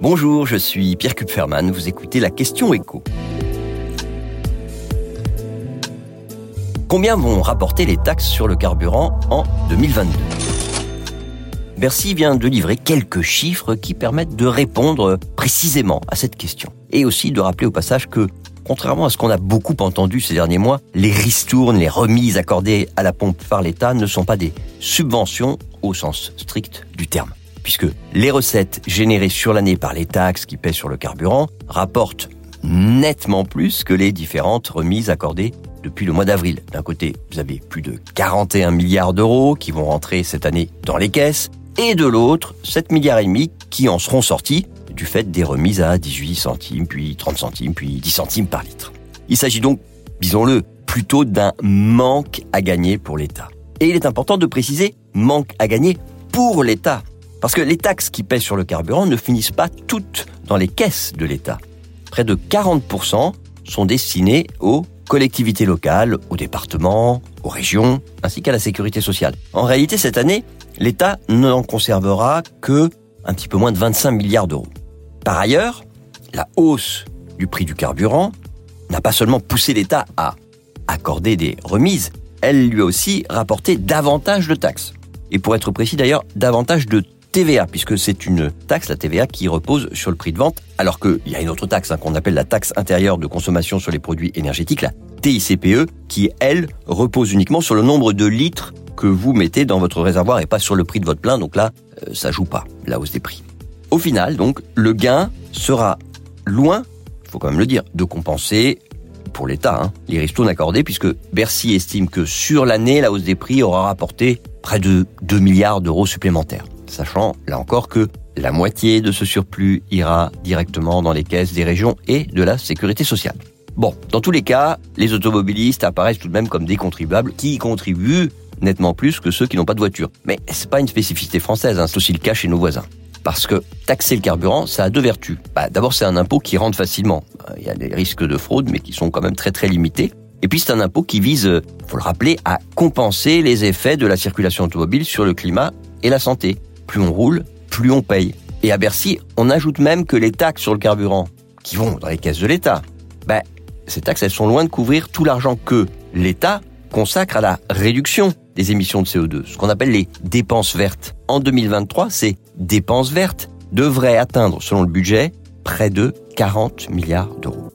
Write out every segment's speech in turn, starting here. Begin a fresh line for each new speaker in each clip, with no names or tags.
Bonjour, je suis Pierre Kupferman, vous écoutez la question écho. Combien vont rapporter les taxes sur le carburant en 2022 Bercy vient de livrer quelques chiffres qui permettent de répondre précisément à cette question. Et aussi de rappeler au passage que, contrairement à ce qu'on a beaucoup entendu ces derniers mois, les ristournes, les remises accordées à la pompe par l'État ne sont pas des subventions au sens strict du terme. Puisque les recettes générées sur l'année par les taxes qui pèsent sur le carburant rapportent nettement plus que les différentes remises accordées depuis le mois d'avril. D'un côté, vous avez plus de 41 milliards d'euros qui vont rentrer cette année dans les caisses, et de l'autre, 7 milliards et demi qui en seront sortis du fait des remises à 18 centimes, puis 30 centimes, puis 10 centimes par litre. Il s'agit donc, disons-le, plutôt d'un manque à gagner pour l'État. Et il est important de préciser manque à gagner pour l'État. Parce que les taxes qui pèsent sur le carburant ne finissent pas toutes dans les caisses de l'État. Près de 40% sont destinés aux collectivités locales, aux départements, aux régions, ainsi qu'à la sécurité sociale. En réalité, cette année, l'État n'en conservera que un petit peu moins de 25 milliards d'euros. Par ailleurs, la hausse du prix du carburant n'a pas seulement poussé l'État à accorder des remises, elle lui a aussi rapporté davantage de taxes. Et pour être précis d'ailleurs, davantage de TVA, puisque c'est une taxe, la TVA, qui repose sur le prix de vente, alors qu'il y a une autre taxe hein, qu'on appelle la taxe intérieure de consommation sur les produits énergétiques, la TICPE, qui, elle, repose uniquement sur le nombre de litres que vous mettez dans votre réservoir et pas sur le prix de votre plein. Donc là, euh, ça joue pas, la hausse des prix. Au final, donc, le gain sera loin, il faut quand même le dire, de compenser pour l'État hein, les ristournes accordées, puisque Bercy estime que sur l'année, la hausse des prix aura rapporté près de 2 milliards d'euros supplémentaires. Sachant, là encore, que la moitié de ce surplus ira directement dans les caisses des régions et de la sécurité sociale. Bon, dans tous les cas, les automobilistes apparaissent tout de même comme des contribuables qui contribuent nettement plus que ceux qui n'ont pas de voiture. Mais c'est pas une spécificité française, hein, c'est aussi le cas chez nos voisins. Parce que taxer le carburant, ça a deux vertus. Bah, D'abord, c'est un impôt qui rentre facilement. Il y a des risques de fraude, mais qui sont quand même très très limités. Et puis c'est un impôt qui vise, faut le rappeler, à compenser les effets de la circulation automobile sur le climat et la santé. Plus on roule, plus on paye. Et à Bercy, on ajoute même que les taxes sur le carburant, qui vont dans les caisses de l'État, ben, ces taxes, elles sont loin de couvrir tout l'argent que l'État consacre à la réduction des émissions de CO2, ce qu'on appelle les dépenses vertes. En 2023, ces dépenses vertes devraient atteindre, selon le budget, près de 40 milliards d'euros.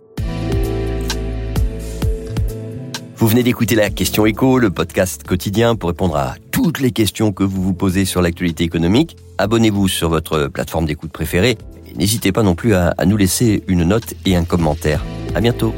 Vous venez d'écouter la question écho, le podcast quotidien pour répondre à toutes les questions que vous vous posez sur l'actualité économique. Abonnez-vous sur votre plateforme d'écoute préférée n'hésitez pas non plus à, à nous laisser une note et un commentaire. À bientôt.